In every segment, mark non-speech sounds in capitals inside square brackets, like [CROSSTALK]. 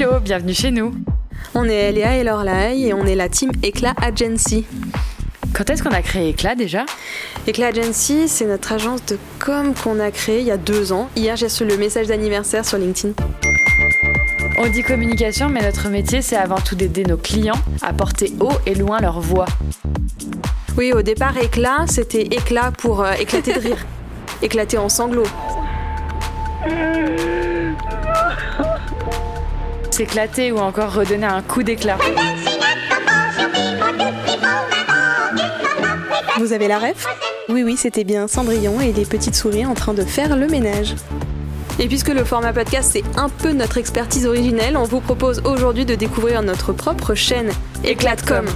Hello, bienvenue chez nous. On est Léa et Lorlaï et on est la team Eclat Agency. Quand est-ce qu'on a créé Eclat déjà? Eclat Agency, c'est notre agence de com qu'on a créée il y a deux ans. Hier, j'ai reçu le message d'anniversaire sur LinkedIn. On dit communication, mais notre métier, c'est avant tout d'aider nos clients à porter haut et loin leur voix. Oui, au départ, Éclat, c'était éclat pour euh, éclater de rire. [LAUGHS] éclater en sanglots. [LAUGHS] S'éclater ou encore redonner un coup d'éclat. Vous avez la ref? Oui, oui, c'était bien Cendrillon et les petites souris en train de faire le ménage. Et puisque le format podcast c'est un peu notre expertise originelle, on vous propose aujourd'hui de découvrir notre propre chaîne Éclatcom.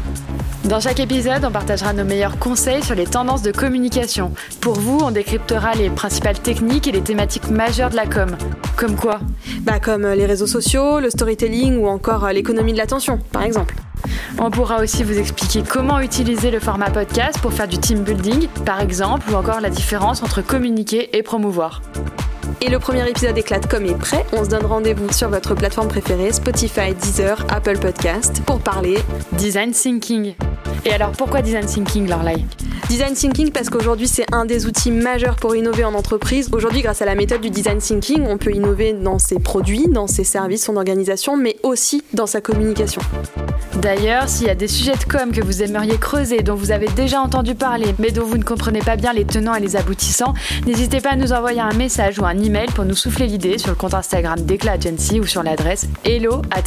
Dans chaque épisode, on partagera nos meilleurs conseils sur les tendances de communication. Pour vous, on décryptera les principales techniques et les thématiques majeures de la com. Comme quoi Bah comme euh, les réseaux sociaux, le storytelling ou encore euh, l'économie de l'attention, par exemple. On pourra aussi vous expliquer comment utiliser le format podcast pour faire du team building, par exemple, ou encore la différence entre communiquer et promouvoir. Et le premier épisode éclate comme est prêt. On se donne rendez-vous sur votre plateforme préférée, Spotify, Deezer, Apple Podcast, pour parler design thinking. Et alors pourquoi design thinking, Lorlai Design thinking parce qu'aujourd'hui c'est un des outils majeurs pour innover en entreprise. Aujourd'hui grâce à la méthode du design thinking, on peut innover dans ses produits, dans ses services, son organisation, mais aussi dans sa communication. D'ailleurs, s'il y a des sujets de com que vous aimeriez creuser, dont vous avez déjà entendu parler, mais dont vous ne comprenez pas bien les tenants et les aboutissants, n'hésitez pas à nous envoyer un message ou un email pour nous souffler l'idée sur le compte Instagram d'Eclat Agency ou sur l'adresse hello at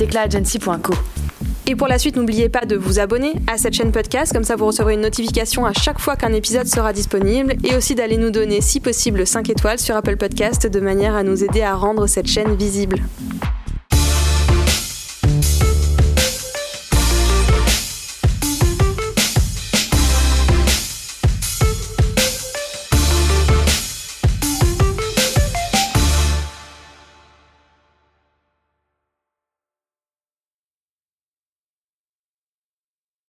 et pour la suite, n'oubliez pas de vous abonner à cette chaîne podcast, comme ça vous recevrez une notification à chaque fois qu'un épisode sera disponible, et aussi d'aller nous donner, si possible, 5 étoiles sur Apple Podcast de manière à nous aider à rendre cette chaîne visible.